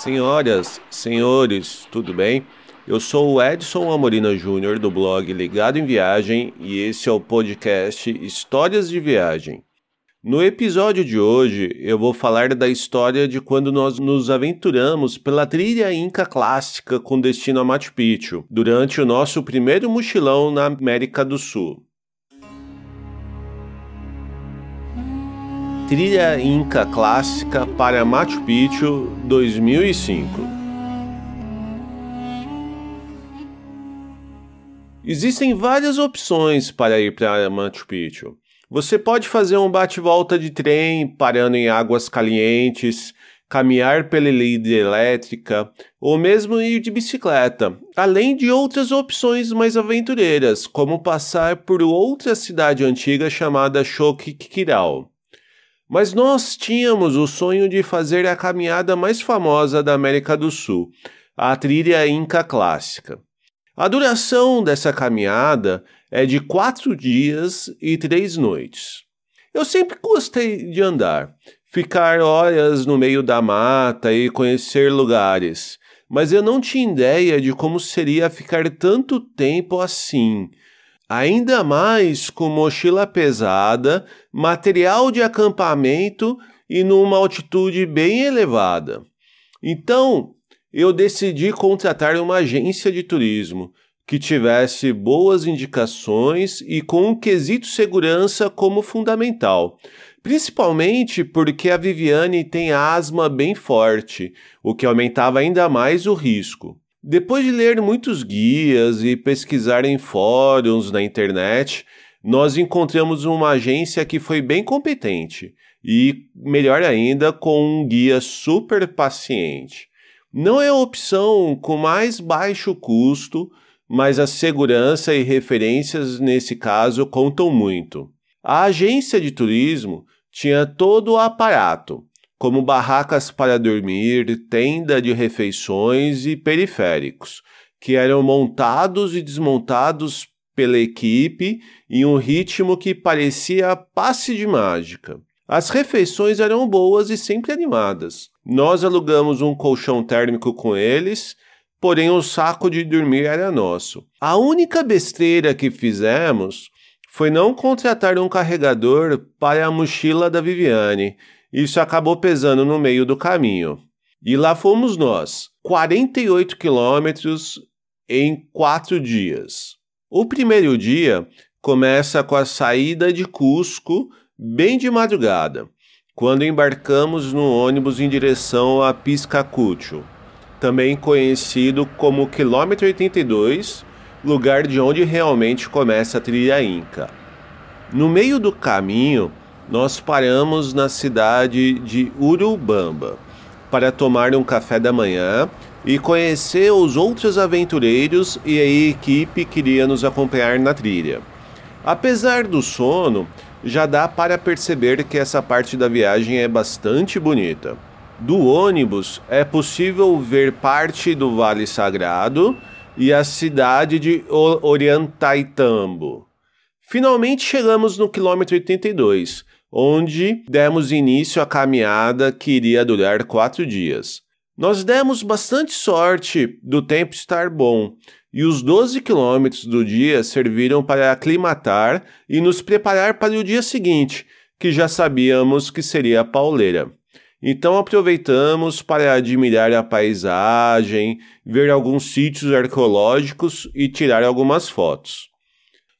Senhoras, senhores, tudo bem? Eu sou o Edson Amorina Júnior do blog Ligado em Viagem e esse é o podcast Histórias de Viagem. No episódio de hoje, eu vou falar da história de quando nós nos aventuramos pela trilha inca clássica com destino a Machu Picchu, durante o nosso primeiro mochilão na América do Sul. Trilha Inca Clássica para Machu Picchu 2005. Existem várias opções para ir para Machu Picchu. Você pode fazer um bate-volta de trem parando em águas calientes, caminhar pela hidrelétrica ou mesmo ir de bicicleta, além de outras opções mais aventureiras, como passar por outra cidade antiga chamada Choquequirau. Mas nós tínhamos o sonho de fazer a caminhada mais famosa da América do Sul, a trilha Inca Clássica. A duração dessa caminhada é de quatro dias e três noites. Eu sempre gostei de andar, ficar horas no meio da mata e conhecer lugares, mas eu não tinha ideia de como seria ficar tanto tempo assim, ainda mais com mochila pesada, material de acampamento e numa altitude bem elevada. Então, eu decidi contratar uma agência de turismo que tivesse boas indicações e com um quesito segurança como fundamental. Principalmente porque a Viviane tem asma bem forte, o que aumentava ainda mais o risco. Depois de ler muitos guias e pesquisar em fóruns na internet, nós encontramos uma agência que foi bem competente e, melhor ainda, com um guia super paciente. Não é a opção com mais baixo custo, mas a segurança e referências nesse caso contam muito. A agência de turismo tinha todo o aparato, como barracas para dormir, tenda de refeições e periféricos, que eram montados e desmontados pela equipe em um ritmo que parecia passe de mágica. As refeições eram boas e sempre animadas. Nós alugamos um colchão térmico com eles, porém o saco de dormir era nosso. A única besteira que fizemos foi não contratar um carregador para a mochila da Viviane isso acabou pesando no meio do caminho. E lá fomos nós, 48 quilômetros em quatro dias. O primeiro dia começa com a saída de Cusco, bem de madrugada, quando embarcamos no ônibus em direção a Piscacucho, também conhecido como quilômetro 82, lugar de onde realmente começa a trilha Inca. No meio do caminho, nós paramos na cidade de Urubamba para tomar um café da manhã e conhecer os outros aventureiros e a equipe que iria nos acompanhar na trilha. Apesar do sono, já dá para perceber que essa parte da viagem é bastante bonita. Do ônibus é possível ver parte do Vale Sagrado e a cidade de Orientaitambo. Finalmente chegamos no quilômetro 82 onde demos início à caminhada que iria durar quatro dias. Nós demos bastante sorte do tempo estar bom, e os 12 quilômetros do dia serviram para aclimatar e nos preparar para o dia seguinte, que já sabíamos que seria a pauleira. Então aproveitamos para admirar a paisagem, ver alguns sítios arqueológicos e tirar algumas fotos.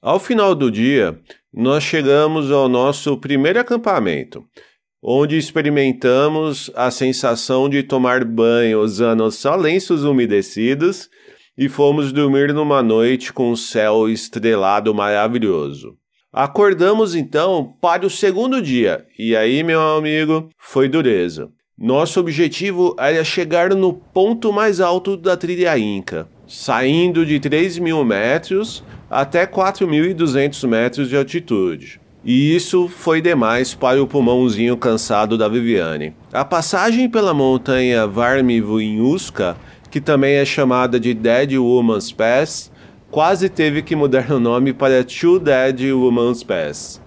Ao final do dia, nós chegamos ao nosso primeiro acampamento, onde experimentamos a sensação de tomar banho usando só lenços umedecidos e fomos dormir numa noite com um céu estrelado maravilhoso. Acordamos então para o segundo dia, e aí, meu amigo, foi dureza. Nosso objetivo era chegar no ponto mais alto da trilha Inca, saindo de 3 mil metros até 4.200 metros de altitude. E isso foi demais para o pulmãozinho cansado da Viviane. A passagem pela montanha Varmivuinhuska, que também é chamada de Dead Woman's Pass, quase teve que mudar o nome para Two Dead Woman's Pass.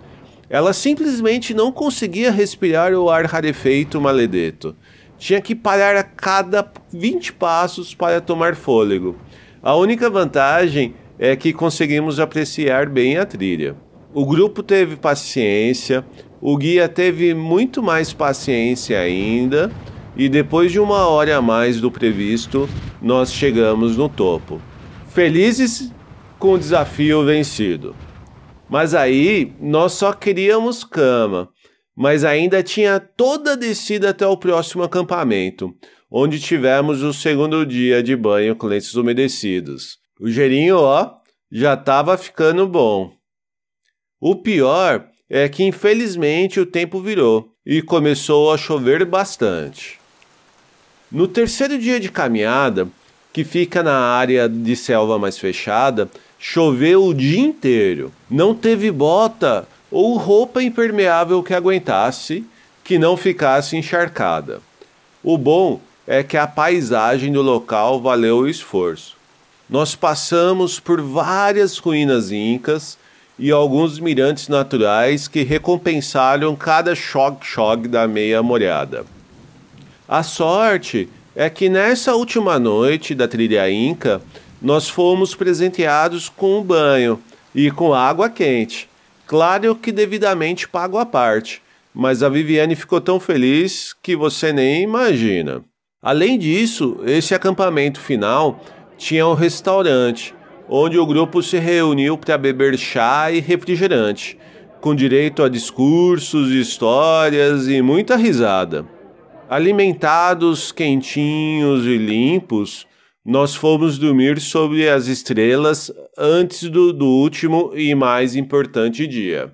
Ela simplesmente não conseguia respirar o ar rarefeito maledeto. tinha que parar a cada 20 passos para tomar fôlego. A única vantagem é que conseguimos apreciar bem a trilha. O grupo teve paciência, o guia teve muito mais paciência ainda, e depois de uma hora a mais do previsto, nós chegamos no topo. Felizes com o desafio vencido. Mas aí nós só queríamos cama, mas ainda tinha toda a descida até o próximo acampamento, onde tivemos o segundo dia de banho com lenços umedecidos. O gerinho, ó, já estava ficando bom. O pior é que infelizmente o tempo virou e começou a chover bastante. No terceiro dia de caminhada, que fica na área de selva mais fechada, choveu o dia inteiro. Não teve bota ou roupa impermeável que aguentasse, que não ficasse encharcada. O bom é que a paisagem do local valeu o esforço. Nós passamos por várias ruínas incas e alguns mirantes naturais que recompensaram cada choque-choque da meia molhada. A sorte é que nessa última noite da trilha inca, nós fomos presenteados com um banho e com água quente. Claro que devidamente pago à parte, mas a Viviane ficou tão feliz que você nem imagina. Além disso, esse acampamento final tinha um restaurante onde o grupo se reuniu para beber chá e refrigerante, com direito a discursos, histórias e muita risada. Alimentados, quentinhos e limpos, nós fomos dormir sobre as estrelas antes do, do último e mais importante dia,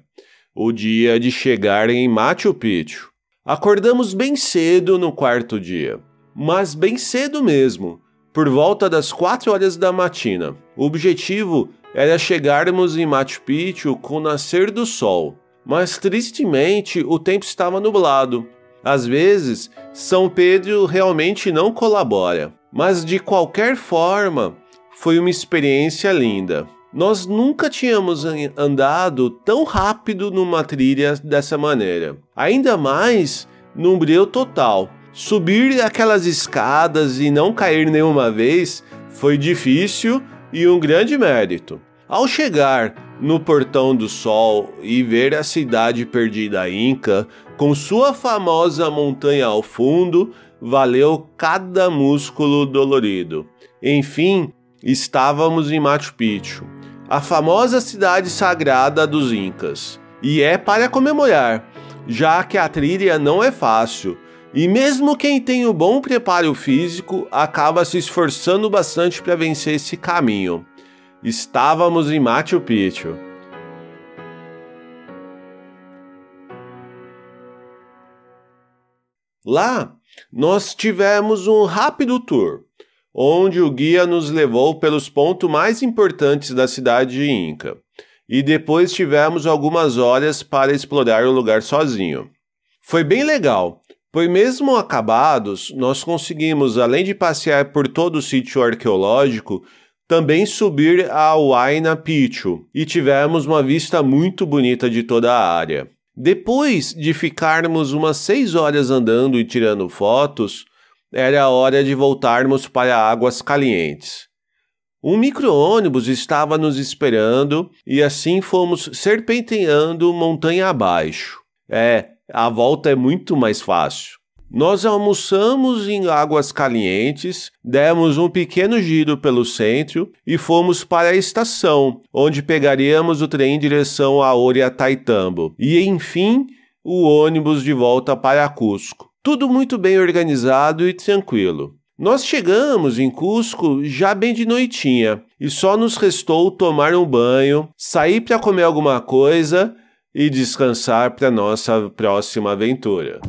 o dia de chegar em Machu Picchu. Acordamos bem cedo no quarto dia, mas bem cedo mesmo por volta das 4 horas da matina. O objetivo era chegarmos em Machu Picchu com o nascer do sol, mas tristemente o tempo estava nublado. Às vezes, São Pedro realmente não colabora, mas de qualquer forma, foi uma experiência linda. Nós nunca tínhamos andado tão rápido numa trilha dessa maneira, ainda mais num breu total. Subir aquelas escadas e não cair nenhuma vez foi difícil e um grande mérito. Ao chegar no Portão do Sol e ver a cidade perdida inca, com sua famosa montanha ao fundo, valeu cada músculo dolorido. Enfim, estávamos em Machu Picchu, a famosa cidade sagrada dos Incas. E é para comemorar, já que a trilha não é fácil e mesmo quem tem o um bom preparo físico acaba se esforçando bastante para vencer esse caminho. Estávamos em Machu Picchu. Lá, nós tivemos um rápido tour, onde o guia nos levou pelos pontos mais importantes da cidade Inca, e depois tivemos algumas horas para explorar o lugar sozinho. Foi bem legal, Pois mesmo acabados, nós conseguimos, além de passear por todo o sítio arqueológico, também subir ao Huayna Picchu e tivemos uma vista muito bonita de toda a área. Depois de ficarmos umas seis horas andando e tirando fotos, era hora de voltarmos para Águas Calientes. Um micro-ônibus estava nos esperando e assim fomos serpenteando montanha abaixo. É, a volta é muito mais fácil. Nós almoçamos em Águas Calientes, demos um pequeno giro pelo centro e fomos para a estação, onde pegaríamos o trem em direção a Oriataitambo e, enfim, o ônibus de volta para Cusco. Tudo muito bem organizado e tranquilo. Nós chegamos em Cusco já bem de noitinha e só nos restou tomar um banho, sair para comer alguma coisa e descansar para nossa próxima aventura.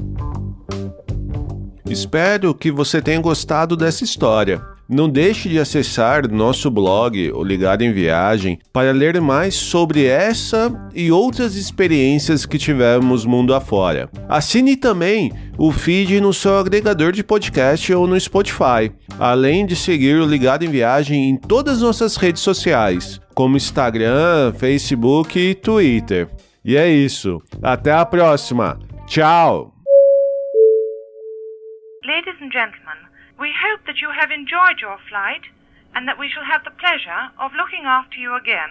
Espero que você tenha gostado dessa história. Não deixe de acessar nosso blog, o Ligado em Viagem, para ler mais sobre essa e outras experiências que tivemos mundo afora. Assine também o feed no seu agregador de podcast ou no Spotify, além de seguir o Ligado em Viagem em todas as nossas redes sociais, como Instagram, Facebook e Twitter. E é isso. Até a próxima. Tchau! Ladies and gentlemen, we hope that you have enjoyed your flight and that we shall have the pleasure of looking after you again.